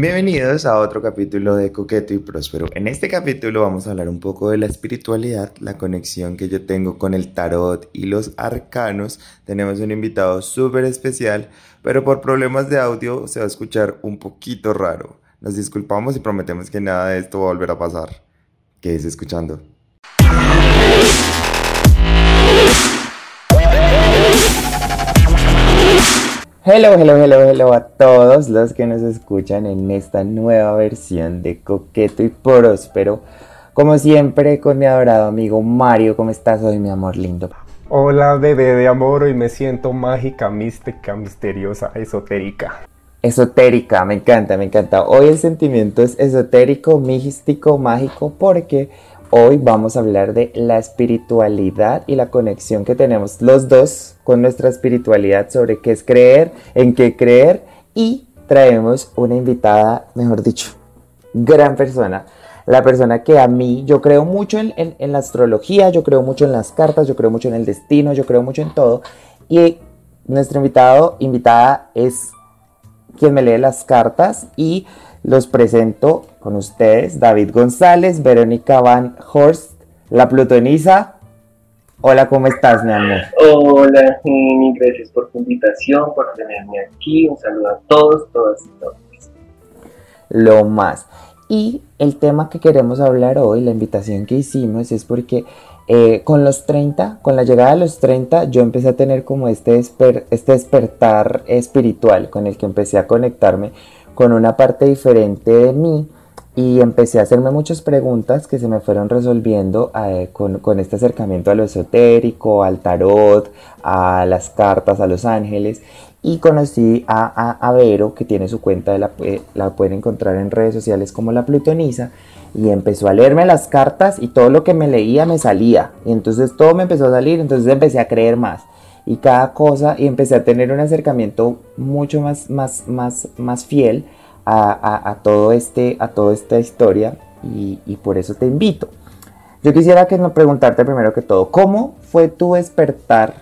Bienvenidos a otro capítulo de Coqueto y Próspero. En este capítulo vamos a hablar un poco de la espiritualidad, la conexión que yo tengo con el tarot y los arcanos. Tenemos un invitado súper especial, pero por problemas de audio se va a escuchar un poquito raro. Nos disculpamos y prometemos que nada de esto va a volver a pasar. Quédese escuchando. Hello, hello, hello, hello a todos los que nos escuchan en esta nueva versión de Coqueto y Próspero. Como siempre, con mi adorado amigo Mario. ¿Cómo estás hoy, mi amor lindo? Hola, bebé de amor. Hoy me siento mágica, mística, misteriosa, esotérica. Esotérica, me encanta, me encanta. Hoy el sentimiento es esotérico, místico, mágico, porque Hoy vamos a hablar de la espiritualidad y la conexión que tenemos los dos con nuestra espiritualidad sobre qué es creer, en qué creer y traemos una invitada, mejor dicho, gran persona. La persona que a mí, yo creo mucho en, la astrología, yo creo mucho en las cartas, yo creo mucho en el destino, yo creo mucho en todo. Y nuestro invitado, invitada es quien me lee las cartas y los presento con ustedes, David González, Verónica Van Horst, la plutonisa. Hola, ¿cómo estás, mi amor? Hola, Jenny, gracias por tu invitación, por tenerme aquí. Un saludo a todos, todas y todos. Lo más. Y el tema que queremos hablar hoy, la invitación que hicimos, es porque eh, con los 30, con la llegada de los 30, yo empecé a tener como este, este despertar espiritual con el que empecé a conectarme con una parte diferente de mí y empecé a hacerme muchas preguntas que se me fueron resolviendo eh, con, este acercamiento a lo esotérico, al tarot, a las cartas, a los ángeles y conocí a, Vero que tiene su cuenta, de la, eh, la pueden encontrar en redes sociales como la Plutonisa y empezó a leerme las cartas y todo lo que me leía me salía. Y entonces todo me empezó a salir, entonces empecé a creer más y cada cosa y empecé a tener un acercamiento mucho más, más, más, más fiel a, todo este, a toda esta historia y, por eso te invito. Yo quisiera que nos preguntarte primero que todo, ¿cómo fue tu despertar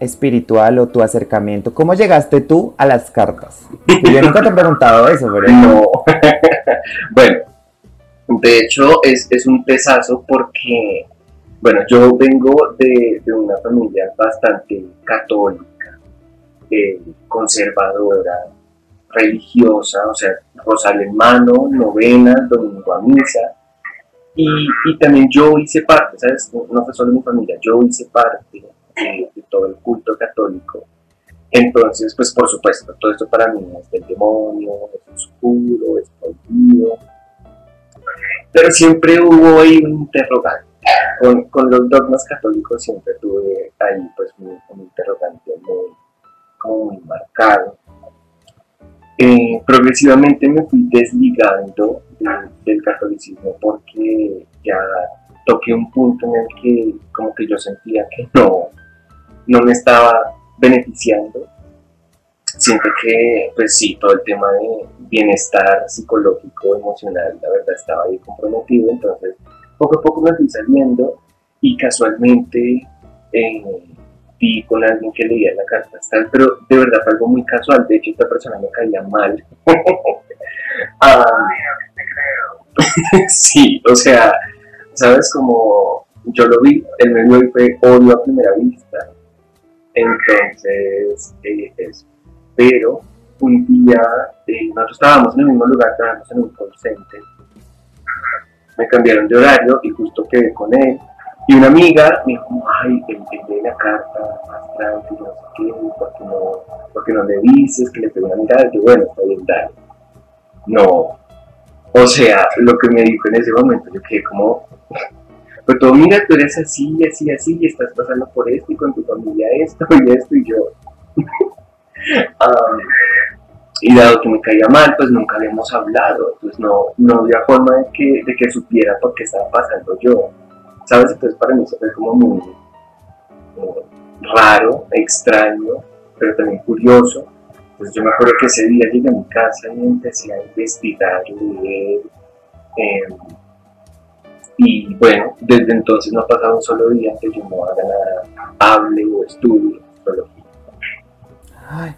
espiritual o tu acercamiento? ¿Cómo llegaste tú a las cartas? yo nunca te he preguntado eso, pero... No. bueno, de hecho es, es un pesazo porque bueno, yo vengo de, una familia bastante católica, eh, conservadora, religiosa, o sea, rosario en mano, novena, domingo a misa. Y, también yo hice parte, ¿sabes? No fue solo mi familia, yo hice parte de, todo el culto católico. Entonces, pues por supuesto, todo esto para mí es del demonio, es oscuro, es prohibido. Pero siempre hubo ahí un interrogante con, los dogmas católicos siempre tuve ahí pues un, interrogante muy, muy marcado. Eh, progresivamente me fui desligando del catolicismo porque ya toqué un punto en el que como que yo sentía que no, no me estaba beneficiando. Siento que, pues sí, todo el tema de bienestar psicológico, emocional, la verdad estaba ahí comprometido, entonces poco a poco me fui saliendo y casualmente eh, vi con alguien que leía la carta astral, pero de verdad fue algo muy casual, de hecho esta persona me caía mal. ah, sí, o sea, sabes como yo lo vi, el medio y fue odio a primera vista, entonces eh, pero un día eh, nosotros estábamos en el mismo lugar, estábamos en un call me cambiaron de horario y justo quedé con él. Y una amiga me dijo, ay, el, la carta astral, que no sé qué, ¿por qué no, porque no le dices que le tengo una mirada? Yo, bueno, está bien, dale. No. O sea, lo que me dijo en ese momento, yo quedé como, pues todo, mira, tú eres así, así, así, y estás pasando por esto, y con tu familia esto, y esto, y yo. um, y dado que me caía mal, pues nunca habíamos hablado, pues no, no había forma de que, de que supiera por qué estaba pasando yo, ¿sabes? Entonces para mí eso fue como muy raro, extraño, pero también curioso. Pues yo me acuerdo que ese día llegué a mi casa y empecé a investigar, em, y bueno, desde entonces no ha pasado un solo día que yo no haga nada, hable o estudie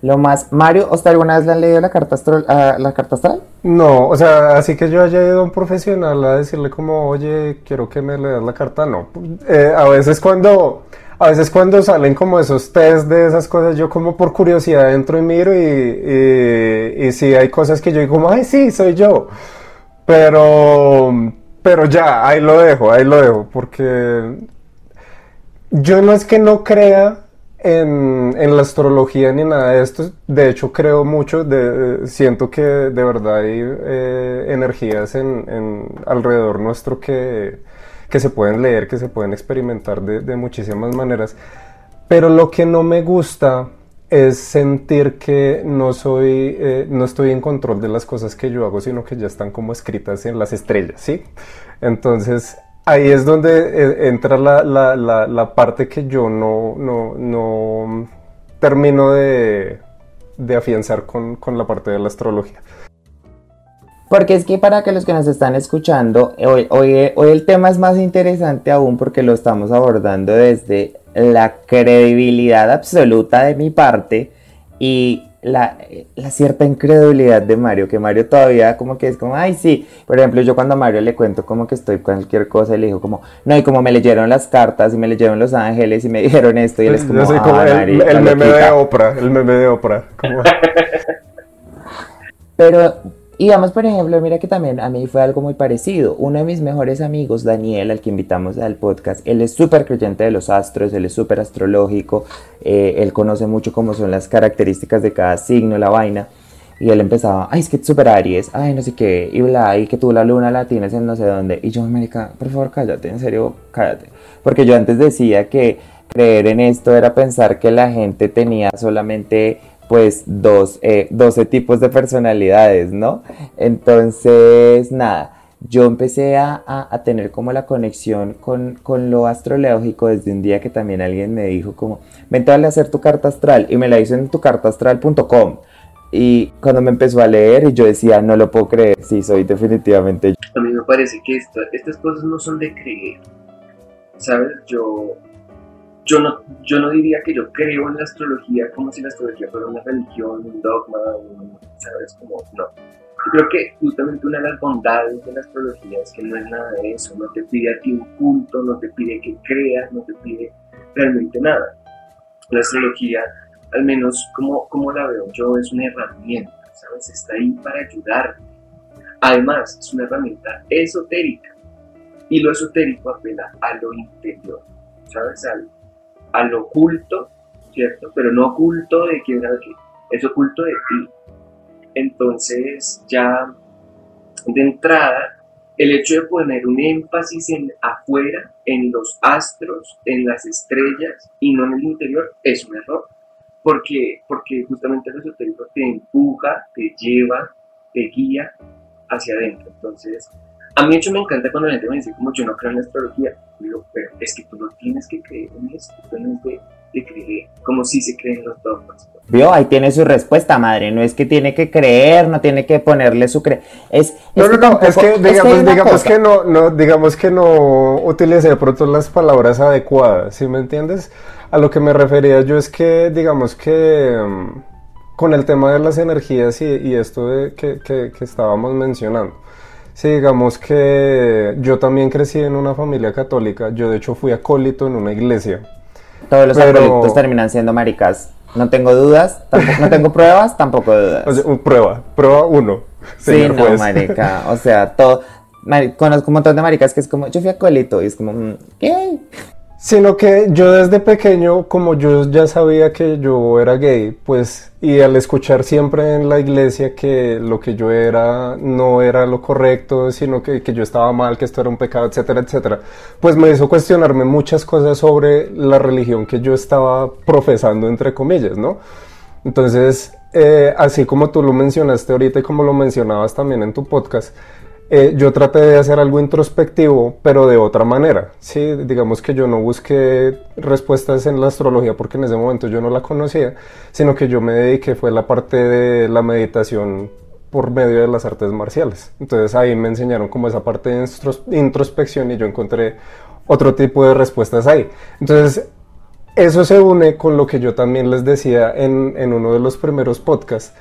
Lo más, Mario, ¿usted alguna vez le han leído la carta, astral, ah, la carta astral? No, o sea, así que yo haya ido a un profesional a decirle como, oye, quiero que me leas la carta, no. Eh, a veces cuando, a veces cuando salen como esos test de esas cosas, yo como por curiosidad entro y miro y, y, y sí hay cosas que yo digo ay, sí, soy yo. Pero, pero ya, ahí lo dejo, ahí lo dejo, porque yo no es que no crea en, en, la astrología ni nada de esto. De hecho, creo mucho, de, siento que de verdad hay eh, energías en, en, alrededor nuestro que, que, se pueden leer, que se pueden experimentar de, de, muchísimas maneras. Pero lo que no me gusta es sentir que no soy, eh, no estoy en control de las cosas que yo hago, sino que ya están como escritas en las estrellas, ¿sí? Entonces, ahí es donde eh, entra la, la, la, parte que yo no, no, no termino de, de afianzar con, con, la parte de la astrología. Porque es que para que los que nos están escuchando, hoy, hoy, hoy el tema es más interesante aún porque lo estamos abordando desde la credibilidad absoluta de mi parte y la, la, cierta incredulidad de Mario, que Mario todavía como que es como, ay sí, por ejemplo yo cuando a Mario le cuento como que estoy cualquier cosa y le digo como, no, y como me leyeron las cartas y me leyeron los ángeles y me dijeron esto y él es como, como ah, el, el meme de Oprah, el meme de Oprah. Como... Pero y vamos, por ejemplo, mira que también a mí fue algo muy parecido. Uno de mis mejores amigos, Daniel, al que invitamos al podcast, él es súper creyente de los astros, él es súper astrológico, eh, él conoce mucho cómo son las características de cada signo, la vaina. Y él empezaba, ay, es que súper Aries, ay, no sé qué, y bla, y que tú la luna la tienes en no sé dónde. Y yo, América, por favor, cállate, en serio, cállate. Porque yo antes decía que creer en esto era pensar que la gente tenía solamente pues dos, eh, 12 tipos de personalidades, ¿no? Entonces, nada, yo empecé a, a, tener como la conexión con, con, lo astrológico desde un día que también alguien me dijo como, vente a hacer tu carta astral y me la hizo en tucartaastral.com. Y cuando me empezó a leer yo decía, no lo puedo creer, sí, soy definitivamente yo. A mí me parece que estas cosas no son de creer, ¿sabes? Yo yo no, yo no diría que yo creo en la astrología como si la astrología fuera una religión, un dogma, un, ¿sabes? Como, no. Yo creo que justamente una de las bondades de la astrología es que no es nada de eso, no te pide a ti un culto, no te pide que creas, no te pide realmente nada. La astrología, al menos como, como la veo yo, es una herramienta, ¿sabes? Está ahí para ayudarte. Además, es una herramienta esotérica y lo esotérico apela a lo interior, ¿sabes? Al, al oculto, ¿cierto? Pero no oculto de sabe qué, es oculto de ti. Entonces ya de entrada, el hecho de poner un énfasis en afuera, en los astros, en las estrellas y no en el interior, es un error. Porque, porque justamente el esotérico te empuja, te lleva, te guía hacia adentro. Entonces, a mí, de hecho, me encanta cuando la gente me dice, como yo no creo en la astrología, digo, pero es que tú no tienes que creer en esto, tú tienes que, de creer, como si se creen los dogmas. Vio, ahí tiene su respuesta, madre. No es que tiene que creer, no tiene que ponerle su cre... Es, no, no, no, es que digamos, es que, digamos que no, no, digamos que no utilice de pronto las palabras adecuadas, ¿sí me entiendes? A lo que me refería yo es que, digamos que um, con el tema de las energías y, y esto de que, que, que estábamos mencionando Sí, digamos que yo también crecí en una familia católica. Yo de hecho fui acólito en una iglesia. Todos los pero... terminan siendo maricas. No tengo dudas, no tengo pruebas, tampoco dudas. O sea, prueba, prueba uno. Sí, no, marica. O sea, todo. conozco un montón de maricas que es como, yo fui acólito y es como, mm, ¿qué? Sino que yo desde pequeño, como yo ya sabía que yo era gay, pues, y al escuchar siempre en la iglesia que lo que yo era no era lo correcto, sino que, que yo estaba mal, que esto era un pecado, etcétera, etcétera, pues me hizo cuestionarme muchas cosas sobre la religión que yo estaba profesando, entre comillas, ¿no? Entonces, eh, así como tú lo mencionaste ahorita y como lo mencionabas también en tu podcast, eh, yo traté de hacer algo introspectivo, pero de otra manera. Sí, digamos que yo no busqué respuestas en la astrología porque en ese momento yo no la conocía, sino que yo me dediqué fue la parte de la meditación por medio de las artes marciales. Entonces ahí me enseñaron como esa parte de introspección y yo encontré otro tipo de respuestas ahí. Entonces eso se une con lo que yo también les decía en, en uno de los primeros podcasts,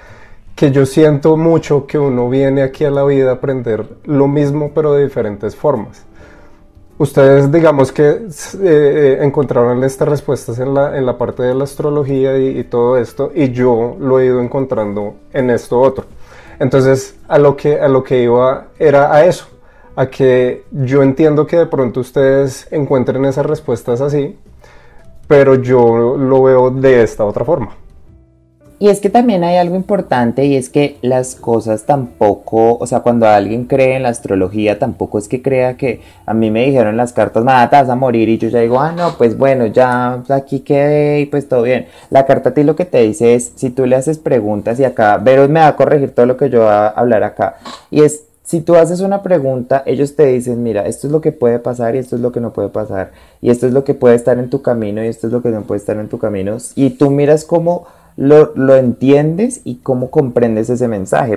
que yo siento mucho que uno viene aquí a la vida a aprender lo mismo pero de diferentes formas. Ustedes digamos que eh, eh, encontraron estas respuestas en la, en la parte de la astrología y, y, todo esto y yo lo he ido encontrando en esto otro. Entonces a lo que, a lo que iba era a eso, a que yo entiendo que de pronto ustedes encuentren esas respuestas así, pero yo lo veo de esta otra forma. Y es que también hay algo importante y es que las cosas tampoco, o sea, cuando alguien cree en la astrología, tampoco es que crea que a mí me dijeron las cartas, nada, te vas a morir y yo ya digo, ah, no, pues bueno, ya aquí quedé y pues todo bien. La carta a ti lo que te dice es, si tú le haces preguntas y acá, Vero me va a corregir todo lo que yo voy a hablar acá, y es, si tú haces una pregunta, ellos te dicen, mira, esto es lo que puede pasar y esto es lo que no puede pasar, y esto es lo que puede estar en tu camino y esto es lo que no puede estar en tu camino, y tú miras cómo lo, lo entiendes y cómo comprendes ese mensaje.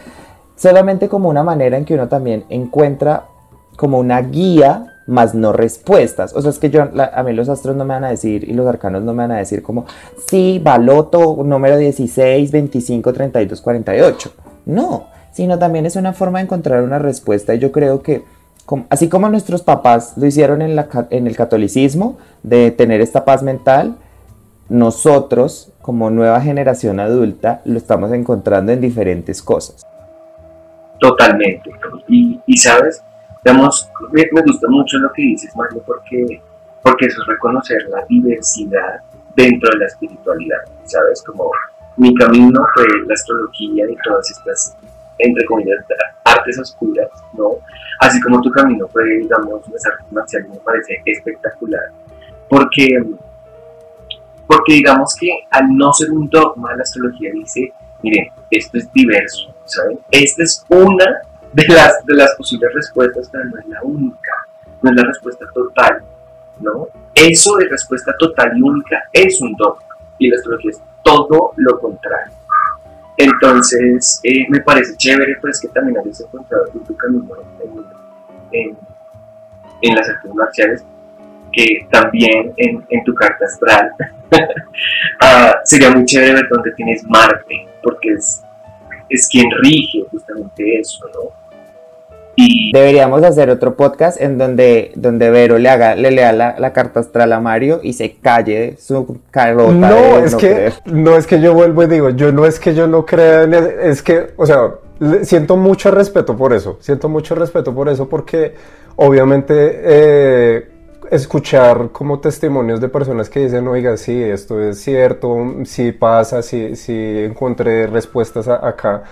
Solamente como una manera en que uno también encuentra como una guía más no respuestas. O sea, es que yo, a mí los astros no me van a decir y los arcanos no me van a decir como, sí, baloto número 16, 25, 32, 48. No, sino también es una forma de encontrar una respuesta y yo creo que así como nuestros papás lo hicieron en, la, en el catolicismo, de tener esta paz mental, nosotros como nueva generación adulta lo estamos encontrando en diferentes cosas. Totalmente. Y, y sabes, digamos, me, me, gusta mucho lo que dices, Mario, porque, porque eso es reconocer la diversidad dentro de la espiritualidad, ¿sabes? Como mi camino fue la astrología y todas estas, entre comillas, artes oscuras, ¿no? Así como tu camino fue, digamos, las artes marciales, me parece espectacular, porque porque digamos que al no ser un dogma, la astrología dice, miren, esto es diverso, ¿saben? Esta es una de las, de las posibles respuestas, pero no es la única, no es la respuesta total, ¿no? Eso de respuesta total y única es un dogma, y la astrología es todo lo contrario. Entonces, eh, me parece chévere pues que también hayas encontrado tu camino en, en, en las artes marciales, que también en, en tu carta astral uh, sería muy chévere ver dónde tienes Marte, porque es, es quien rige justamente eso, ¿no? Y deberíamos hacer otro podcast en donde, donde Vero le haga, le lea la, la carta astral a Mario y se calle su carota. No, es no que creer. no es que yo vuelvo y digo, yo no es que yo no crea, en el, es que, o sea, siento mucho respeto por eso, siento mucho respeto por eso porque obviamente eh, escuchar como testimonios de personas que dicen, oiga, sí, esto es cierto, sí pasa, sí, sí encontré respuestas acá.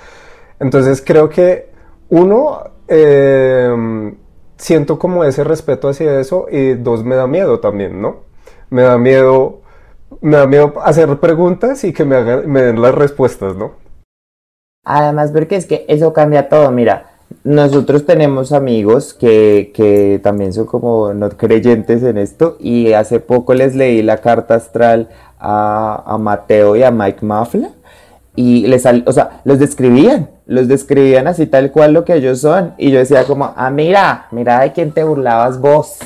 Entonces creo que uno, eh, siento como ese respeto hacia eso y dos, me da miedo también, ¿no? Me da miedo, me da miedo hacer preguntas y que me, hagan, me den las respuestas, ¿no? Además, porque es que eso cambia todo, mira nosotros tenemos amigos que, que, también son como no creyentes en esto y hace poco les leí la carta astral a, Mateo y a Mike Mafla y les o sea, los describían, los describían así tal cual lo que ellos son y yo decía como, ah, mira, mira de quién te burlabas vos.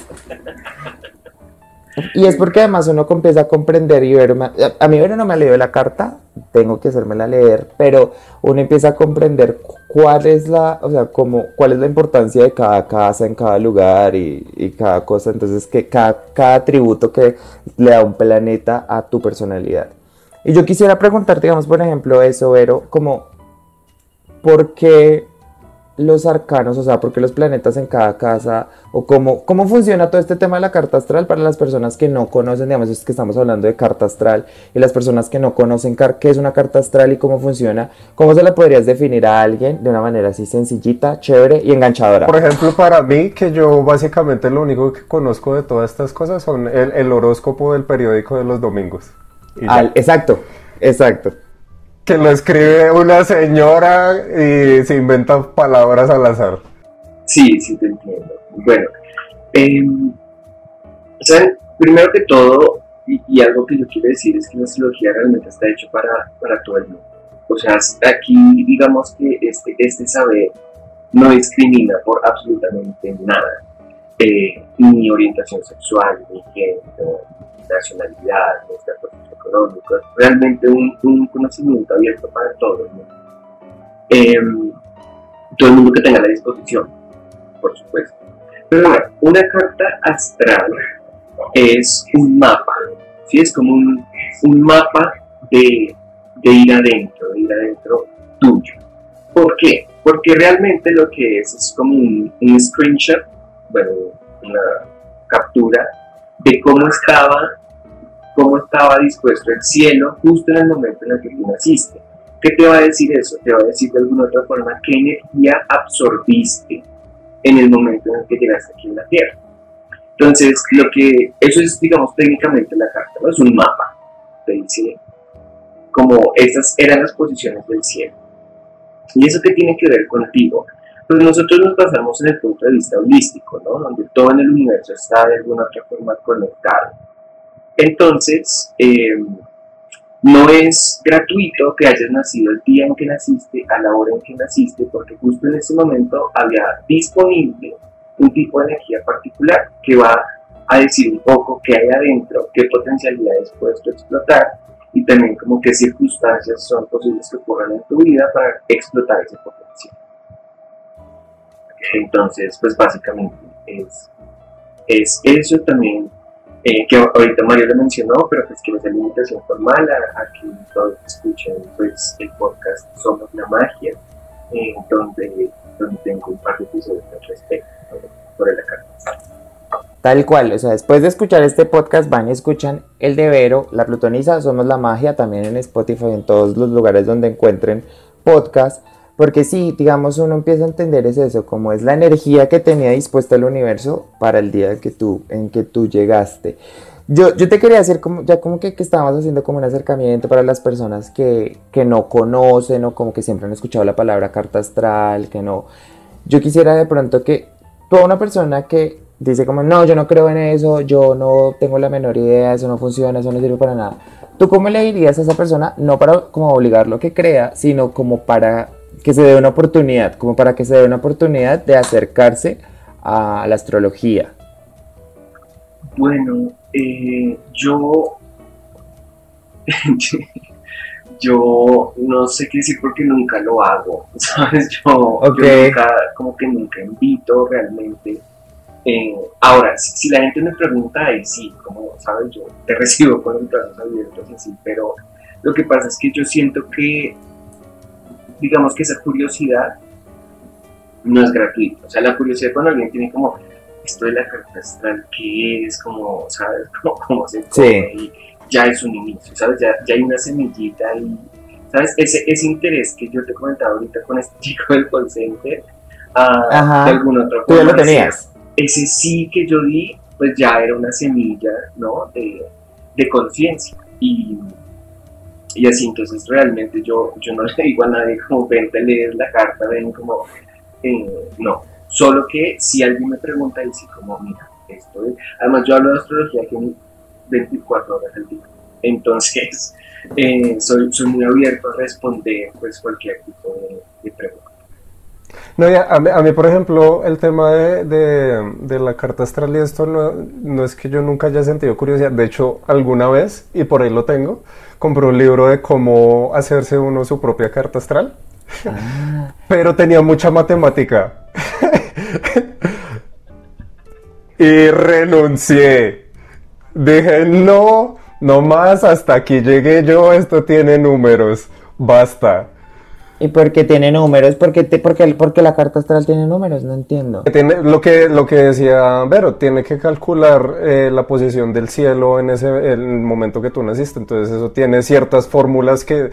Y es porque además uno empieza a comprender y ver, a mí no me leído la carta, tengo que hacérmela leer, pero uno empieza a comprender cuál es la, o sea, como, cuál es la importancia de cada casa en cada lugar y, cada cosa, entonces que cada, cada atributo que le da un planeta a tu personalidad. Y yo quisiera preguntar, digamos, por ejemplo, eso, Vero, como, ¿por qué los arcanos, o sea, porque los planetas en cada casa, o cómo, cómo funciona todo este tema de la carta astral para las personas que no conocen, digamos, es que estamos hablando de carta astral, y las personas que no conocen qué es una carta astral y cómo funciona, ¿cómo se la podrías definir a alguien de una manera así sencillita, chévere y enganchadora? Por ejemplo, para mí, que yo básicamente lo único que conozco de todas estas cosas son el, el horóscopo del periódico de los domingos. Al, exacto, exacto que lo escribe una señora y se inventa palabras al azar. Sí, sí, te entiendo. Bueno, eh, ¿saben? primero que todo, y, y, algo que yo quiero decir es que la astrología realmente está hecho para, para todo el mundo. O sea, aquí digamos que este, este saber no discrimina por absolutamente nada, eh, ni orientación sexual, ni género, nacionalidad, de estatus económico, realmente un, conocimiento abierto para todos. Em, todo el mundo que tenga la disposición, por supuesto. Pero una carta astral es un mapa, ¿sí? es como un, mapa de, ir adentro, de ir adentro tuyo. ¿Por qué? Porque realmente lo que es es como un, un screenshot, bueno, una captura de cómo estaba, cómo estaba dispuesto el cielo justo en el momento en el que tú naciste. ¿Qué te va a decir eso? Te va a decir de alguna otra forma qué energía absorbiste en el momento en el que llegaste aquí en la Tierra. Entonces, lo que, eso es, digamos, técnicamente la carta, ¿no? Es un mapa. Te dice como estas eran las posiciones del cielo. ¿Y eso qué tiene que ver contigo? Pues nosotros nos basamos en el punto de vista holístico, ¿no? Donde todo en el universo está de alguna otra forma conectado. Entonces, eh, no es gratuito que hayas nacido el día en que naciste, a la hora en que naciste, porque justo en ese momento había disponible un tipo de energía particular que va a decir un poco qué hay adentro, qué potencialidades puedes explotar y también como qué circunstancias son posibles que ocurran en tu vida para explotar ese potencial. Entonces, pues básicamente es, es eso también eh, que ahorita Mario lo mencionó, pero pues que no es la invitación formal a, que todos escuchen pues, el podcast Somos la Magia, eh, donde, donde tengo un par de episodios al respecto sobre la carta. Tal cual, o sea, después de escuchar este podcast van y escuchan El de Vero, La Plutoniza, Somos la Magia, también en Spotify, en todos los lugares donde encuentren podcast porque sí, digamos, uno empieza a entender es eso, como es la energía que tenía dispuesta el universo para el día que tú, en que tú llegaste. Yo, yo te quería hacer como, ya como que, que estábamos haciendo como un acercamiento para las personas que, que no conocen o como que siempre han escuchado la palabra carta astral, que no. Yo quisiera de pronto que toda una persona que dice como, no, yo no creo en eso, yo no tengo la menor idea, eso no funciona, eso no sirve para nada. ¿Tú cómo le dirías a esa persona, no para como obligarlo a que crea, sino como para que se dé una oportunidad, como para que se dé una oportunidad de acercarse a la astrología? Bueno, eh, yo, yo no sé qué decir porque nunca lo hago, ¿sabes? Yo, nunca, como que nunca invito realmente. Eh, ahora, si, la gente me pregunta, ahí sí, como sabes, yo te recibo con los brazos abiertos así, pero lo que pasa es que yo siento que digamos que esa curiosidad no es gratuita. O sea, la curiosidad cuando alguien tiene como esto de la carta astral, ¿qué es? Como, ¿sabes? Como, cómo se pone y ya es un inicio, ¿sabes? Ya, ya hay una semillita y, ¿sabes? Ese, ese interés que yo te comentaba ahorita con este chico del call center, uh, de alguna otra forma. ¿Tú ya lo tenías? Ese sí que yo di, pues ya era una semilla, ¿no? De, de conciencia. Y y así, entonces realmente yo, yo no le digo a nadie como vente a leer la carta, ven como, eh, no, solo que si alguien me pregunta, dice como, mira, esto es, además yo hablo de astrología que 24 horas al día, entonces eh, soy, soy muy abierto a responder pues cualquier tipo de, pregunta. No, ya, a, mí, por ejemplo, el tema de, de, de, la carta astral y esto no, no es que yo nunca haya sentido curiosidad. De hecho, alguna vez, y por ahí lo tengo, compré un libro de cómo hacerse uno su propia carta astral. Ah. Pero tenía mucha matemática. y renuncié. Dije, no, no más, hasta aquí llegué yo, esto tiene números, basta. ¿Y por qué tiene números? ¿Por qué, te, porque, porque la carta astral tiene números? No entiendo. Tiene, lo, que, lo que decía Vero, tiene que calcular eh, la posición del cielo en ese el momento que tú naciste. Entonces eso tiene ciertas fórmulas que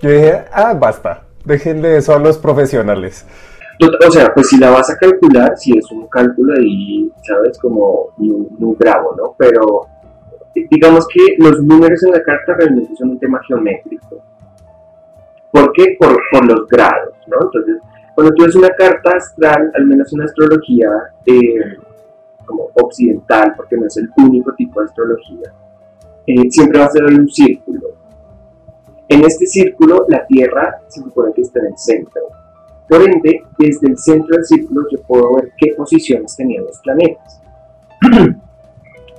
yo dije, ah, basta, déjenle eso a los profesionales. O sea, pues si la vas a calcular, si es un cálculo ahí, sabes, como muy bravo, ¿no? Pero digamos que los números en la carta realmente son un tema geométrico. ¿Por qué? Por, los grados, ¿no? Entonces, cuando tú ves una carta astral, al menos una astrología eh, como occidental, porque no es el único tipo de astrología, eh, siempre va a ser un círculo. En este círculo, la Tierra se supone que está en el centro. Por ende, desde el centro del círculo yo puedo ver qué posiciones tenían los planetas.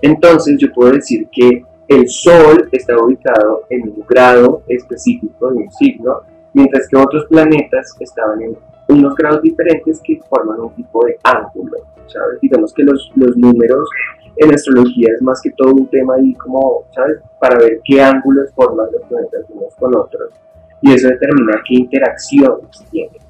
Entonces yo puedo decir que el Sol está ubicado en un grado específico de un signo, mientras que otros planetas estaban en unos grados diferentes que forman un tipo de ángulo, ¿sabes? Digamos que los, los números en astrología es más que todo un tema ahí como, ¿sabes? Para ver qué ángulos forman los planetas unos con otros. Y eso determina qué interacciones tienen.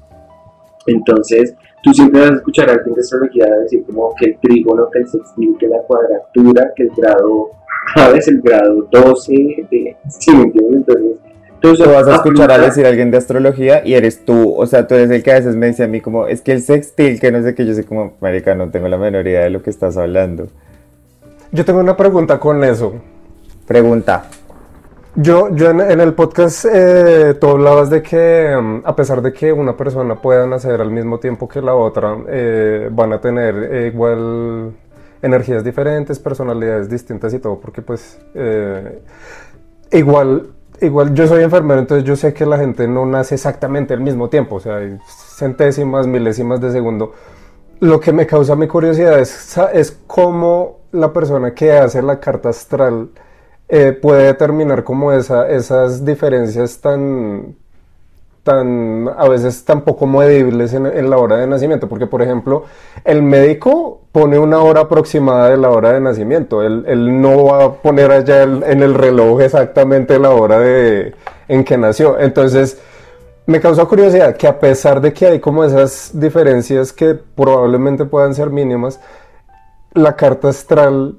Entonces, tú siempre vas a escuchar a alguien de astrología decir como que el trígono, que el sextil, que la cuadratura, que el grado, ¿sabes? El grado 12 de... ¿Sí me entiendes? Entonces, Tú vas a escuchar a decir a alguien de astrología y eres tú, o sea, tú eres el que a veces me dice a mí como, es que el sextil, que no sé qué, yo soy como, marica, no tengo la menor idea de lo que estás hablando. Yo tengo una pregunta con eso. Pregunta. Yo, yo en, el podcast eh, tú hablabas de que mm, a pesar de que una persona pueda nacer al mismo tiempo que la otra, eh, van a tener eh, igual energías diferentes, personalidades distintas y todo, porque pues igual igual yo soy enfermero, entonces yo sé que la gente no nace exactamente al mismo tiempo, o sea, hay centésimas, milésimas de segundo. Lo que me causa mi curiosidad es, es cómo la persona que hace la carta astral eh, puede determinar como esa, esas diferencias tan, tan, a veces tan poco medibles en, la hora de nacimiento, porque por ejemplo, el médico pone una hora aproximada de la hora de nacimiento, él, no va a poner allá en el reloj exactamente la hora de, en que nació, entonces me causa curiosidad que a pesar de que hay como esas diferencias que probablemente puedan ser mínimas, la carta astral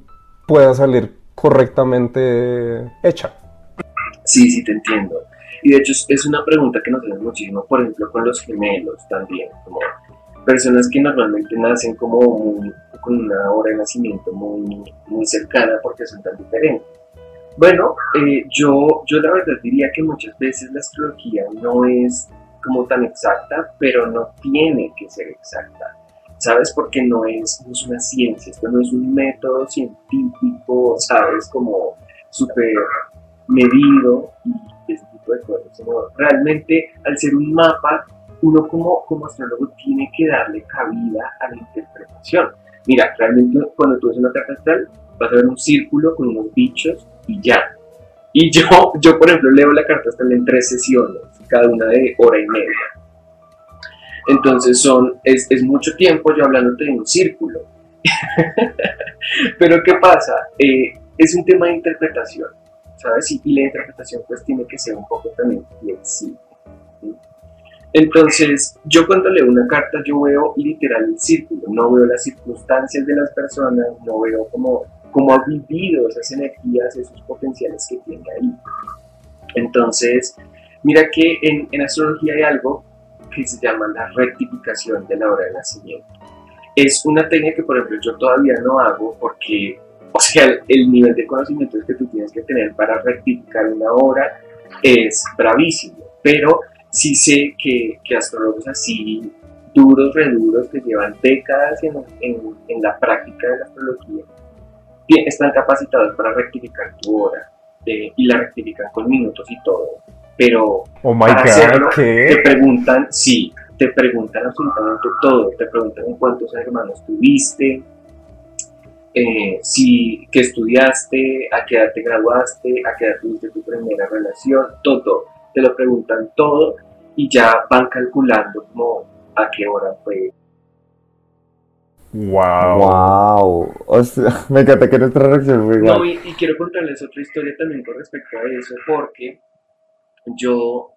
pueda salir correctamente hecha. Sí, sí, te entiendo. Y de hecho es una pregunta que nos hacen muchísimo, por ejemplo, con los gemelos también, como personas que normalmente nacen como con una hora de nacimiento muy, muy cercana porque son tan diferentes. Bueno, eh, yo, yo la verdad diría que muchas veces la astrología no es como tan exacta, pero no tiene que ser exacta. ¿Sabes? Porque no es, no es una ciencia, esto no es un método científico, ¿sabes? Como súper medido y de cosas. realmente, al ser un mapa, uno como, como astrólogo tiene que darle cabida a la interpretación. Mira, realmente cuando tú ves una carta astral, vas a ver un círculo con unos bichos y ya. Y yo, yo por ejemplo, leo la carta astral en tres sesiones, cada una de hora y media. Entonces son, es, es mucho tiempo yo hablándote de un círculo. Pero ¿qué pasa? Eh, es un tema de interpretación. ¿Sabes? Y, la interpretación pues tiene que ser un poco también flexible. Entonces, yo cuando leo una carta, yo veo literal el círculo, no veo las circunstancias de las personas, no veo cómo, cómo ha vivido esas energías, esos potenciales que tiene ahí. Entonces, mira que en, en astrología hay algo que se llama la rectificación de la hora de nacimiento. Es una técnica que, por ejemplo, yo todavía no hago porque o sea, el, nivel de conocimientos que tú tienes que tener para rectificar una obra es bravísimo, pero sí sé que, que astrólogos así duros, reduros, que llevan décadas en, en, la práctica de la astrología, están capacitados para rectificar tu hora eh, y la rectifican con minutos y todo. Pero oh para hacerlo, te preguntan, sí, te preguntan absolutamente todo, te preguntan en cuántos hermanos tuviste, eh, si, qué estudiaste, a qué edad te graduaste, a qué edad tuviste tu primera relación, todo, te lo preguntan todo y ya van calculando como a qué hora fue. Wow. Wow. O sea, me encanta que nuestra reacción fue igual. No, y, y quiero contarles otra historia también con respecto a eso, porque yo,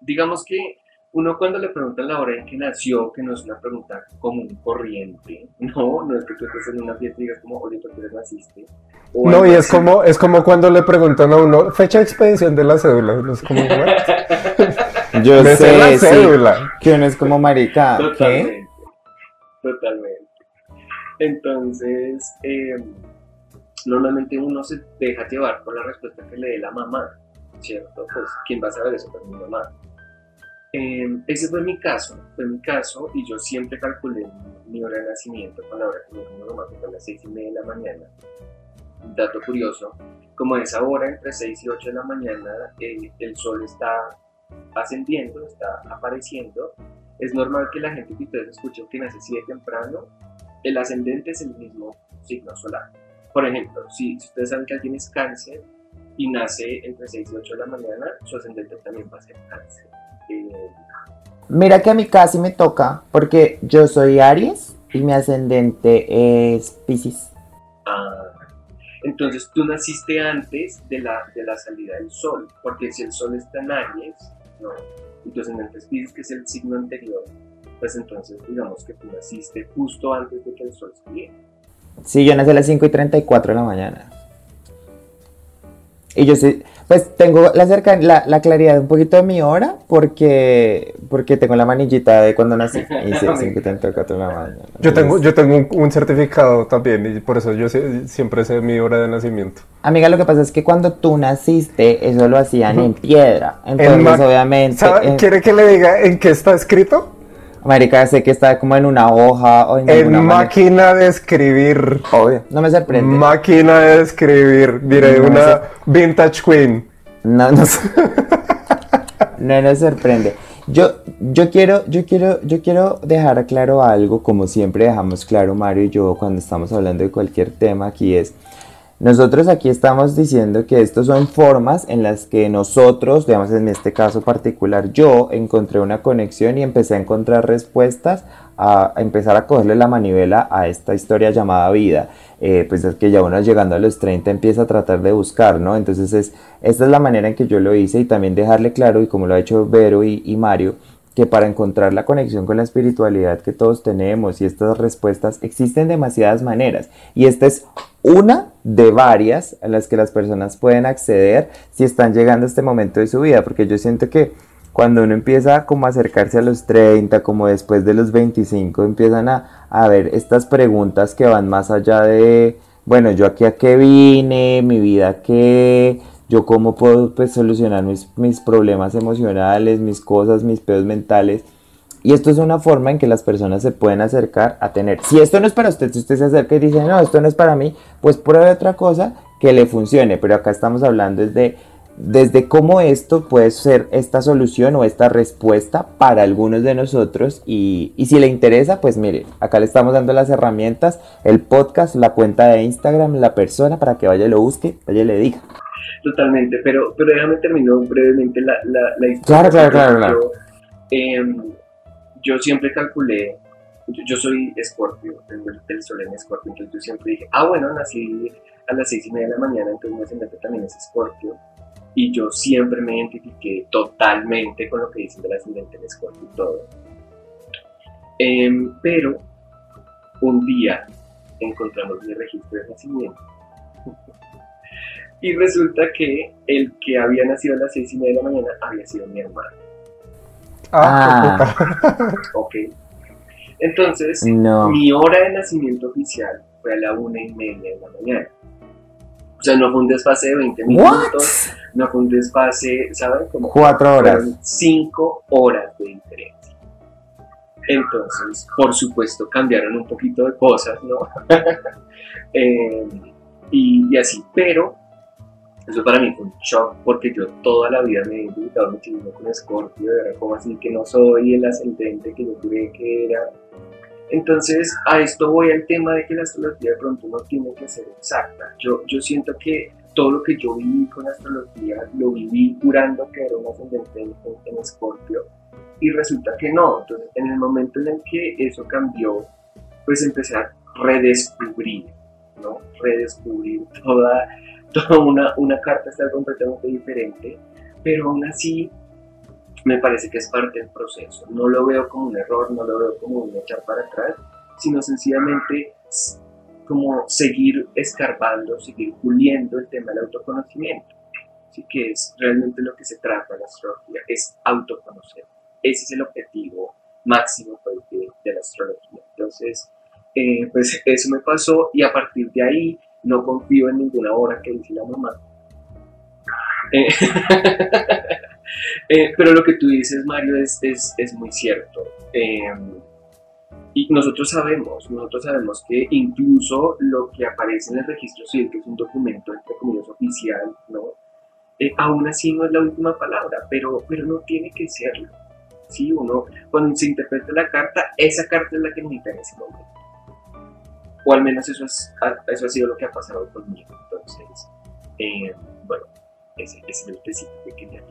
digamos que uno cuando le preguntan la hora en que nació, que no es una pregunta común, corriente, no, no es que tú estés en una fiesta y digas como, oye, ¿por qué naciste? no, y es como, es como cuando le preguntan a uno, fecha de expedición de la cédula, no es como, Yo sé, la cédula. que uno es como marica, Totalmente. Totalmente. Entonces, em, normalmente uno se deja llevar por la respuesta que le dé la mamá, ¿cierto? Pues, ¿quién va a saber eso? Pues mi mamá. Em, ese fue mi caso, fue mi caso y yo siempre calculé mi hora de nacimiento con la hora que me mamá, a las 6 y media de la mañana. Dato curioso, como a esa hora, entre 6 y 8 de la mañana, el sol está ascendiendo, está apareciendo. Es normal que la gente que ustedes escuchen que nace así de temprano, el ascendente es el mismo signo solar. por ejemplo, si, ustedes saben que alguien es cáncer y nace entre 6 y 8 de la mañana, su ascendente también va a ser cáncer. Mira que a mí casi me toca, porque yo soy Aries y mi ascendente es Pisces. Ah, entonces tú naciste antes de la, de la salida del sol, porque si el sol está en Aries, ¿no? y tu ascendente es Pisces, que es el signo anterior, pues entonces digamos que tú naciste justo antes de que el sol saliera. Sí, yo nací a las 5 y 34 de la mañana. Y yo sí, pues tengo la, cerca, la, la, claridad un poquito de mi hora porque, porque tengo la manillita de cuando nací. Y sí, 5 y 34 de la mañana. Yo tengo, yo tengo un, certificado también y por eso yo siempre sé mi hora de nacimiento. Amiga, lo que pasa es que cuando tú naciste, eso lo hacían en piedra. Entonces, obviamente. ¿Quiere que le diga en qué está escrito? Marica, sé que está como en una hoja o en, en máquina de escribir. Obvio, no me sorprende. Máquina de escribir. Diré una vintage queen. No, no. no nos sorprende. Yo, yo quiero, yo quiero, yo quiero dejar claro algo, como siempre dejamos claro Mario y yo cuando estamos hablando de cualquier tema aquí es nosotros aquí estamos diciendo que estas son formas en las que nosotros, digamos en este caso particular, yo encontré una conexión y empecé a encontrar respuestas, a, empezar a cogerle la manivela a esta historia llamada vida. Eh, pues es que ya uno llegando a los 30 empieza a tratar de buscar, ¿no? Entonces es, esta es la manera en que yo lo hice y también dejarle claro, y como lo ha hecho Vero y, y Mario, que para encontrar la conexión con la espiritualidad que todos tenemos y estas respuestas existen demasiadas maneras. Y esta es una de varias a las que las personas pueden acceder si están llegando a este momento de su vida, porque yo siento que cuando uno empieza como a acercarse a los 30, como después de los 25, empiezan a, a ver estas preguntas que van más allá de, bueno, yo aquí a qué vine, mi vida qué, yo cómo puedo pues, solucionar mis, problemas emocionales, mis cosas, mis pedos mentales. Y esto es una forma en que las personas se pueden acercar a tener. Si esto no es para usted, si usted se acerca y dice, no, esto no es para mí, pues pruebe otra cosa que le funcione. Pero acá estamos hablando desde, desde cómo esto puede ser esta solución o esta respuesta para algunos de nosotros. Y, y si le interesa, pues mire, acá le estamos dando las herramientas, el podcast, la cuenta de Instagram, la persona para que vaya y lo busque, vaya y le diga. Totalmente, pero, pero déjame terminar brevemente la, la, historia. Claro, claro, claro. claro. Em, yo siempre calculé, yo, soy escorpio, tengo el, sol en escorpio, entonces yo siempre dije, ah, bueno, nací a las seis y media de la mañana, entonces mi ascendente también es escorpio. Y yo siempre me identifiqué totalmente con lo que dicen del ascendente en escorpio y todo. Em, pero un día encontramos mi registro de nacimiento y resulta que el que había nacido a las seis y media de la mañana había sido mi hermano. Ah, ah. ok. Entonces, mi hora de nacimiento oficial fue a la una y media de la mañana. O sea, no fue un desfase de 20 minutos, no fue un desfase, ¿saben? Como cuatro horas. Cinco horas de diferencia. Entonces, por supuesto, cambiaron un poquito de cosas, ¿no? Eh, y, así, pero eso para mí fue un shock porque yo toda la vida me he identificado muchísimo con Scorpio, verdad, como así que no soy el ascendente que yo creí que era. Entonces, a esto voy al tema de que la astrología de pronto no tiene que ser exacta. Yo, yo siento que todo lo que yo viví con la astrología lo viví curando que era un ascendente en, en Scorpio y resulta que no. Entonces, en el momento en el que eso cambió, pues empecé a redescubrir, ¿no? Redescubrir toda una, una carta está completamente diferente, pero aún así me parece que es parte del proceso. No lo veo como un error, no lo veo como un echar para atrás, sino sencillamente como seguir escarbando, seguir puliendo el tema del autoconocimiento. Así que es realmente lo que se trata la astrología, es autoconocer. Ese es el objetivo máximo pues, de, la astrología. Entonces, eh, pues eso me pasó y a partir de ahí no confío en ninguna hora que dice la mamá. Eh, eh, pero lo que tú dices, Mario, es, es, muy cierto. Em, y nosotros sabemos, nosotros sabemos que incluso lo que aparece en el registro civil, que es un documento, entre comillas, oficial, ¿no? Eh, aún así no es la última palabra, pero, pero no tiene que serlo. ¿sí? Uno, cuando se interpreta la carta, esa carta es la que necesita en ese momento. O al menos eso, es, eso ha sido lo que ha pasado conmigo. Entonces, eh, bueno, ese, es el tecito que quería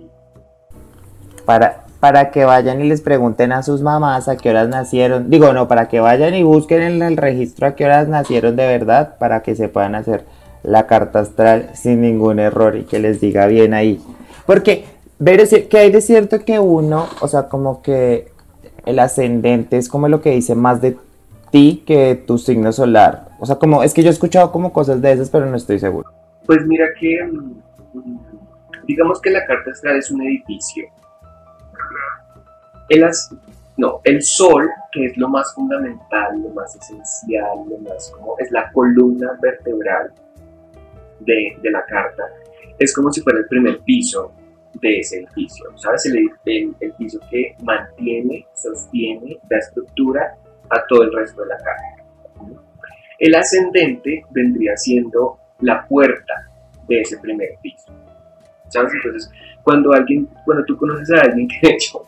Para, para que vayan y les pregunten a sus mamás a qué horas nacieron. Digo, no, para que vayan y busquen en el registro a qué horas nacieron de verdad, para que se puedan hacer la carta astral sin ningún error y que les diga bien ahí. Porque, ver que hay de cierto que uno, o sea, como que el ascendente es como lo que dice más de ti que tu signo solar. O sea, como es que yo he escuchado como cosas de esas, pero no estoy seguro. Pues mira que, mm, digamos que la carta astral es un edificio. El, no, el sol, que es lo más fundamental, lo más esencial, lo más como es la columna vertebral de, la carta, es como si fuera el primer piso de ese edificio, ¿sabes? El, piso que mantiene, sostiene, da estructura a todo el resto de la carta. El ascendente vendría siendo la puerta de ese primer piso, ¿sabes? Entonces, cuando alguien, cuando tú conoces a alguien que de hecho,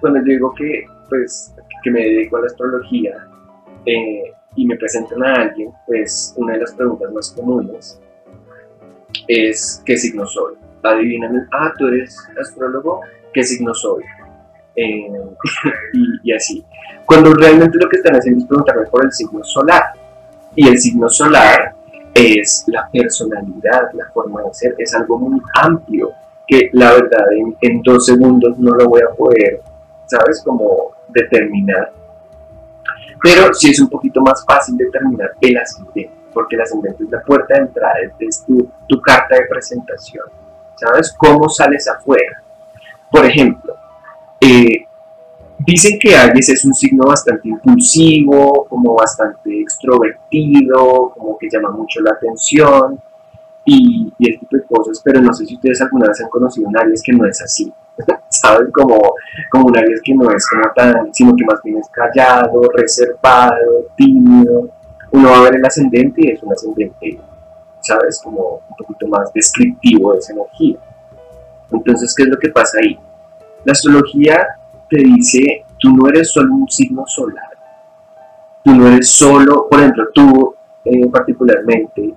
cuando yo digo que, pues, que me dedico a la astrología eh, y me presentan a alguien, pues una de las preguntas más comunes es ¿qué signo soy? adivinan, ah, tú eres astrólogo, ¿qué signo soy? Eh, y, así. Cuando realmente lo que están haciendo es preguntarme por el signo solar. Y el signo solar es la personalidad, la forma de ser, es algo muy amplio que la verdad en, dos segundos no lo voy a poder, ¿sabes? Como determinar. Pero sí es un poquito más fácil determinar el ascendente, porque el ascendente es la puerta de entrada, es tu, tu carta de presentación. ¿sabes? ¿Cómo sales afuera? Por ejemplo, eh, dicen que Aries es un signo bastante impulsivo, como bastante extrovertido, como que llama mucho la atención y, este tipo de cosas, pero no sé si ustedes alguna vez han conocido un Aries que no es así, ¿saben? Como, como un Aries que no es como tan, sino que más bien es callado, reservado, tímido. Uno va a ver el ascendente y es un ascendente ¿sabes? Como un poquito más descriptivo de esa energía. Entonces, ¿qué es lo que pasa ahí? La astrología te dice, tú no eres solo un signo solar, tú no eres solo, por ejemplo, tú eh, particularmente,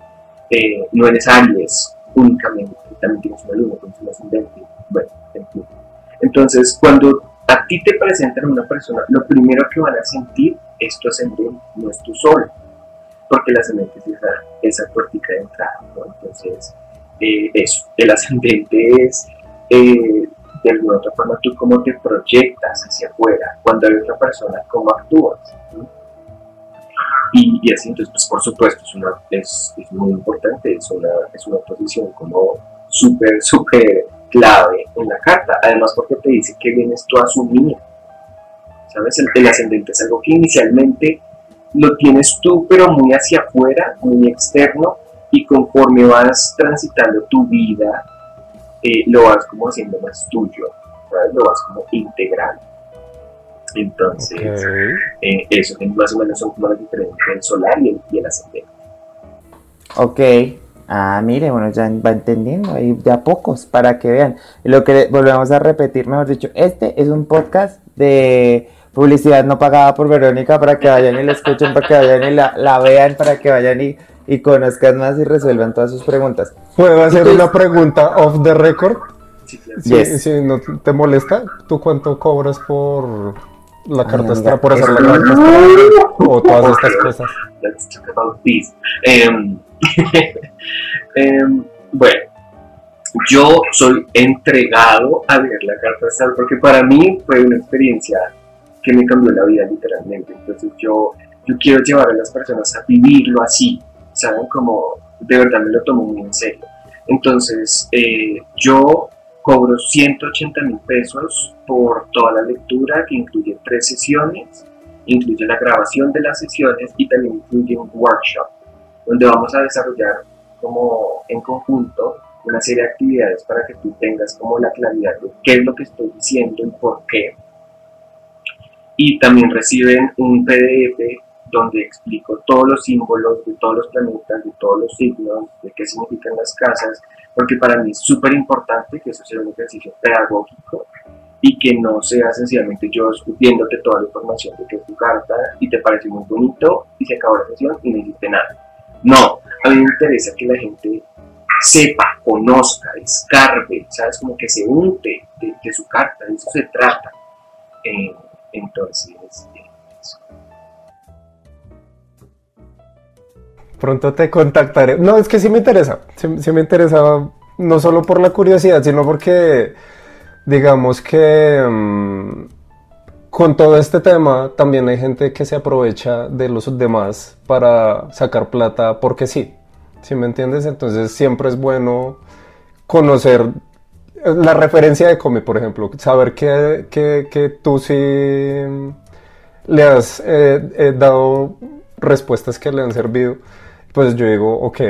eh, no eres Aries únicamente, también tienes una luna, tienes un ascendente, bueno, en fin. Entonces, cuando a ti te presentan una persona, lo primero que van a sentir es tu ascendente, no es tu sol porque el ascendente es esa, esa puertica de entrada, Entonces, eh, eso, el ascendente es, de alguna otra forma, tú cómo te proyectas hacia afuera, cuando hay otra persona, cómo actúas. Y, así, entonces, pues por supuesto, es, una, es, es muy importante, es una, es una posición como súper, súper clave en la carta, además porque te dice que vienes tú a asumir, ¿sabes? el ascendente es algo que inicialmente lo tienes tú, pero muy hacia afuera, muy externo, y conforme vas transitando tu vida, eh, lo vas como haciendo más tuyo, lo vas como integrando. Entonces, eh, eso más o menos son como las diferencias del solar y el, ascendente. Ok, Ah, mire, bueno, ya va entendiendo, hay ya pocos para que vean. Lo que volvemos a repetir, mejor dicho, este es un podcast de publicidad no pagada por Verónica para que vayan y la escuchen, para que vayan y la, vean, para que vayan y, y, conozcan más y resuelvan todas sus preguntas. ¿Puedo hacer una pregunta off the record? Sí, Si no te molesta, ¿tú cuánto cobras por la carta astral, por hacer la carta astral o todas estas cosas? Let's talk about this. Em, em, bueno, yo soy entregado a ver la carta astral porque para mí fue una experiencia que me cambió la vida literalmente. Entonces yo, yo quiero llevar a las personas a vivirlo así, ¿saben? Como de verdad me lo tomo muy en serio. Entonces eh, yo cobro 180 mil pesos por toda la lectura que incluye tres sesiones, incluye la grabación de las sesiones y también incluye un workshop donde vamos a desarrollar como en conjunto una serie de actividades para que tú tengas como la claridad de qué es lo que estoy diciendo y por qué y también reciben un PDF donde explico todos los símbolos de todos los planetas, de todos los signos, de qué significan las casas, porque para mí es súper importante que eso sea un ejercicio pedagógico y que no sea sencillamente yo viéndote toda la información de que es tu carta y te parece muy bonito y se acabó la sesión y no hiciste nada. No, a mí me interesa que la gente sepa, conozca, escarbe, ¿sabes? Como que se unte de, su carta, de eso se trata. Eh, entonces, Pronto te contactaré. No, es que sí me interesa. Sí, me interesa no solo por la curiosidad, sino porque digamos que mm, con todo este tema también hay gente que se aprovecha de los demás para sacar plata porque sí. ¿Sí me entiendes? Entonces siempre es bueno conocer la referencia de Come, por ejemplo, saber que, que, tú sí le has eh, eh, dado respuestas que le han servido pues yo digo, ok,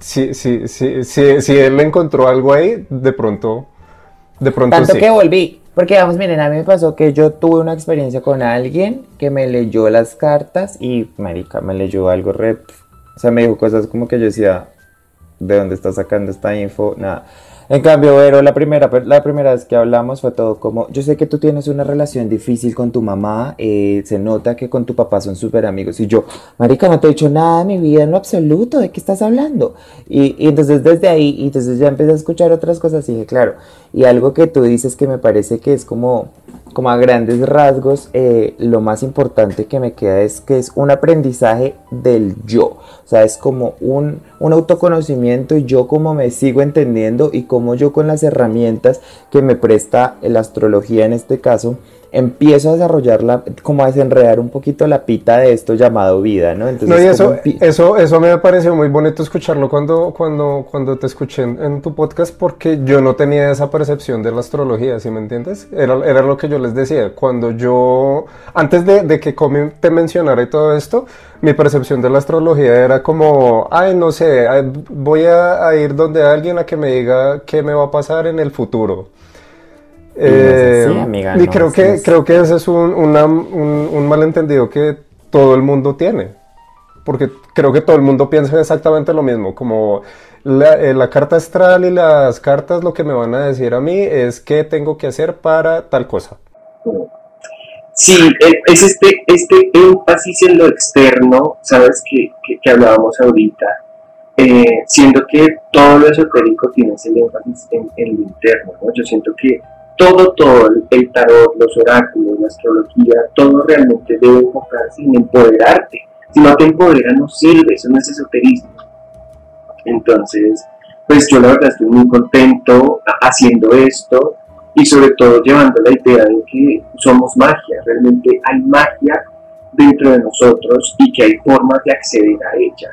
si, si, si, si, si él encontró algo ahí, de pronto, de pronto Tanto que volví, porque vamos, miren, a mí me pasó que yo tuve una experiencia con alguien que me leyó las cartas y, marica, me leyó algo re... O sea, me dijo cosas como que yo decía, ¿de dónde está sacando esta info? Nada. En cambio, Vero, la primera, la primera vez que hablamos fue todo como, yo sé que tú tienes una relación difícil con tu mamá, eh, se nota que con tu papá son súper amigos. Y yo, Marica, no te he dicho nada de mi vida en lo absoluto, ¿de qué estás hablando? Y, y entonces desde ahí, y entonces ya empecé a escuchar otras cosas y dije, claro, y algo que tú dices que me parece que es como como a grandes rasgos, eh, lo más importante que me queda es que es un aprendizaje del yo. O sea, es como un, un autoconocimiento y yo como me sigo entendiendo y como yo con las herramientas que me presta la astrología en este caso, empiezo a desarrollarla, como a desenredar un poquito la pita de esto llamado vida, ¿no? Entonces, no, y eso, eso, eso me pareció muy bonito escucharlo cuando, cuando, cuando te escuché en, tu podcast, porque yo no tenía esa percepción de la astrología, ¿sí me entiendes? Era, era lo que yo les decía, cuando yo, antes de, de que Comi te mencionara y todo esto, mi percepción de la astrología era como, ay, no sé, voy a, a ir donde alguien a que me diga qué me va a pasar en el futuro. Eh, y creo que, creo que ese es un, un, malentendido que todo el mundo tiene. Porque creo que todo el mundo piensa exactamente lo mismo. Como la, eh, la, carta astral y las cartas lo que me van a decir a mí es qué tengo que hacer para tal cosa. Sí, es este, este énfasis en lo externo, sabes, que, que, hablábamos ahorita, eh, siendo que todo lo esotérico tiene ese énfasis en, en lo interno. ¿no? Yo siento que todo, todo, el tarot, los oráculos, la astrología, todo realmente debe enfocarse en empoderarte. Si no te empodera, no sirve, eso no es esoterismo. Entonces, pues yo la verdad estoy muy contento haciendo esto y sobre todo llevando la idea de que somos magia, realmente hay magia dentro de nosotros y que hay formas de acceder a ella.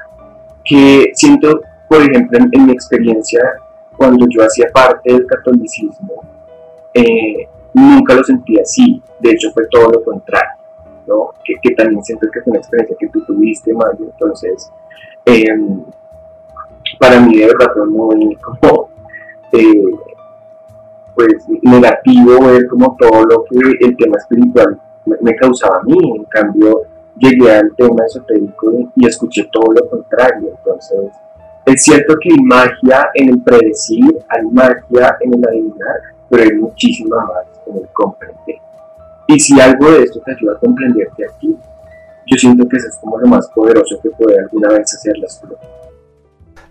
Que siento, por ejemplo, en mi experiencia, cuando yo hacía parte del catolicismo, eh, nunca lo sentí así, de hecho fue todo lo contrario, ¿no? que, también siento que fue una experiencia que tú tuviste, Mario, entonces em, para mí de verdad fue muy como eh, pues negativo ver como todo lo que el tema espiritual me, causaba a mí, en cambio llegué al tema esotérico y, escuché todo lo contrario, entonces es cierto que hay magia en el predecir, hay magia en el adivinar, pero hay muchísima más en el comprender. Y si algo de esto te ayuda a comprenderte a ti, yo siento que eso es como lo más poderoso que puede alguna vez hacer las cosas.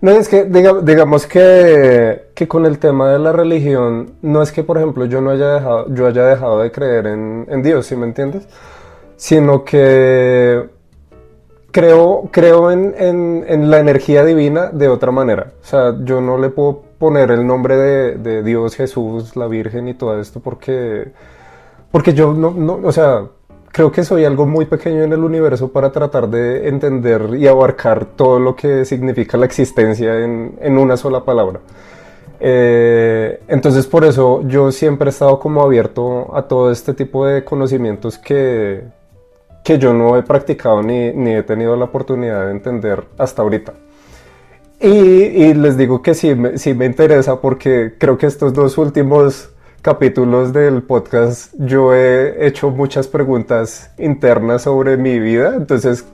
No, es que digamos que, que, con el tema de la religión, no es que, por ejemplo, yo no haya dejado, yo haya dejado de creer en, en Dios, ¿sí me entiendes? Sino que creo, creo en, en, en, la energía divina de otra manera. O sea, yo no le puedo poner el nombre de, Dios, Jesús, la Virgen y todo esto porque, porque yo no, no, o sea, creo que soy algo muy pequeño en el universo para tratar de entender y abarcar todo lo que significa la existencia en, en una sola palabra. Eh, entonces por eso yo siempre he estado como abierto a todo este tipo de conocimientos que, que yo no he practicado ni, ni he tenido la oportunidad de entender hasta ahorita. Y, y, les digo que sí, sí me interesa porque creo que estos dos últimos capítulos del podcast yo he hecho muchas preguntas internas sobre mi vida. Entonces,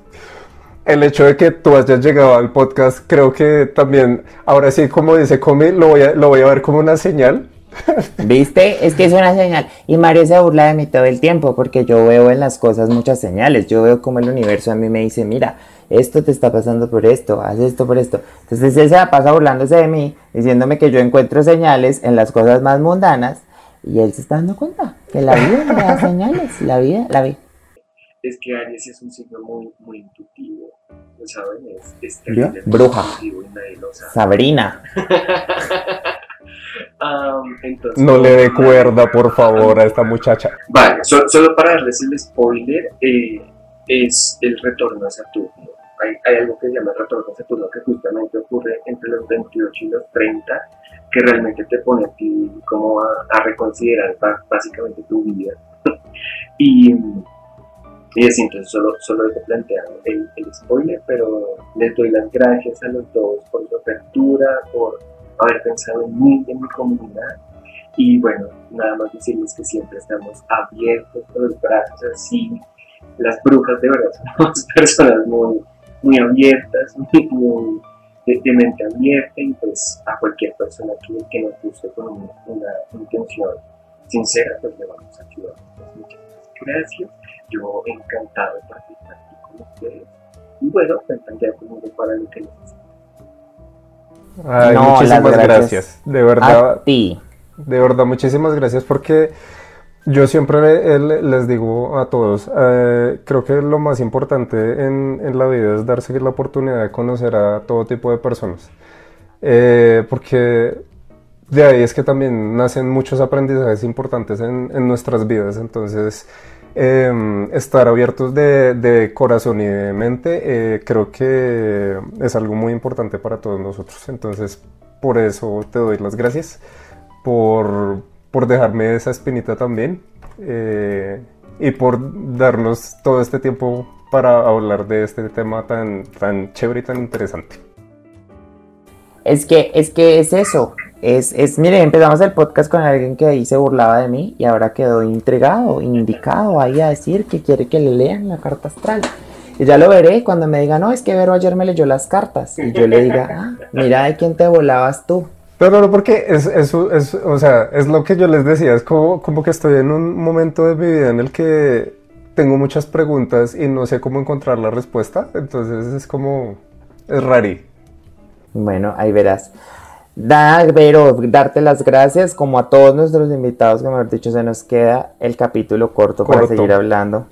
el hecho de que tú hayas llegado al podcast, creo que también, ahora sí, como dice Comi, lo voy a, lo voy a ver como una señal ¿Viste? Es que es una señal. Y Mario se burla de mí todo el tiempo porque yo veo en las cosas muchas señales. Yo veo como el universo a mí me dice, mira, esto te está pasando por esto, haz esto por esto. Entonces él se la pasa burlándose de mí, diciéndome que yo encuentro señales en las cosas más mundanas y él se está dando cuenta que la vida me da señales, la vida, la vida. Es que Aries es un signo muy, muy intuitivo, ¿saben? Es, es ¿Yo? terriblemente Bruja. lo. Sabrina. Entonces, No le dé cuerda, por favor, a esta muchacha. Vale, so- solo para darles el spoiler, eh, es el retorno a Saturno. Hay, hay algo que se llama retorno Saturno que justamente ocurre entre los 28 y los 30, que realmente te pone a ti como a, a reconsiderar básicamente tu vida. y, y así, entonces solo, solo te plantean el, el spoiler, pero les doy las gracias a los dos por su apertura, por haber pensado en mí, en mi comunidad. Y bueno, nada más decirles que siempre estamos abiertos con los brazos así. Las brujas de verdad somos personas muy, muy abiertas, muy, muy de, de mente abierta y pues a cualquier persona que, que nos guste con una, una intención sincera, pues le vamos a ayudar. Pues, muchas gracias. Yo encantado de participar aquí con ustedes. Y bueno, cuentan ya conmigo para lo que necesiten. Ay, No, muchísimas gracias. gracias. De verdad, A ti. de verdad, muchísimas gracias porque yo siempre le- le- les digo a todos, eh, creo que lo más importante en, en la vida es darse la oportunidad de conocer a todo tipo de personas. Eh, porque de ahí es que también nacen muchos aprendizajes importantes en, en nuestras vidas. Entonces, eh, estar abiertos de, de corazón y de mente, eh, creo que es algo muy importante para todos nosotros. Entonces, por eso te doy las gracias, por, por dejarme esa espinita también eh, y por darnos todo este tiempo para hablar de este tema tan, tan chévere y tan interesante. Es que, es que es eso. Es, es, mire, empezamos el podcast con alguien que ahí se burlaba de mí y ahora quedó intrigado, indicado ahí a decir que quiere que le lean la carta astral. Y ya lo veré cuando me diga, no, es que Vero ayer me leyó las cartas. Y yo le diga, ah, mira de quién te volabas tú. Pero no, porque es, es, es- o sea, es lo que yo les decía, es como, como que estoy en un momento de mi vida en el que tengo muchas preguntas y no sé cómo encontrar la respuesta, entonces es como, es rari. Bueno, ahí verás. Da, Vero, darte las gracias, como a todos nuestros invitados, que mejor dicho, se nos queda el capítulo corto, para Corto. seguir hablando.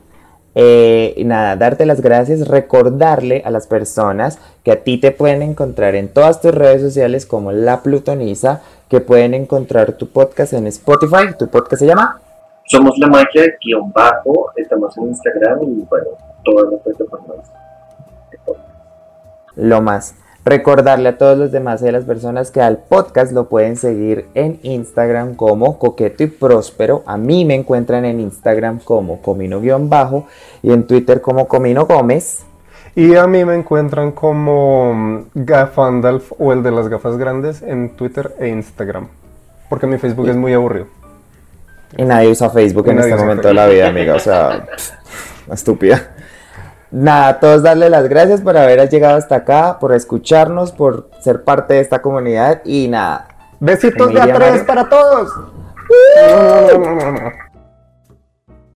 Eh, y nada, darte las gracias, recordarle a las personas que a ti te pueden encontrar en todas tus redes sociales como La Plutoniza, que pueden encontrar tu podcast en Spotify. ¿Tu podcast se llama? Somos la magia guion bajo, estamos en Instagram y bueno, todas las plataformas. Lo más. Recordarle a todos los demás y a las personas que al podcast lo pueden seguir en Instagram como Coqueto y Próspero. A mí me encuentran en Instagram como Comino-Bajo y en Twitter como Comino Gómez. Y a mí me encuentran como mm, Gafandalf o el de las gafas grandes en Twitter e Instagram, porque mi Facebook es muy aburrido. Y nadie usa Facebook Y en este momento de la vida, amiga. O sea, pff, estúpida. Nada, a todos darle las gracias por haber llegado hasta acá, por escucharnos, por ser parte de esta comunidad y nada. Besitos de a tres para todos.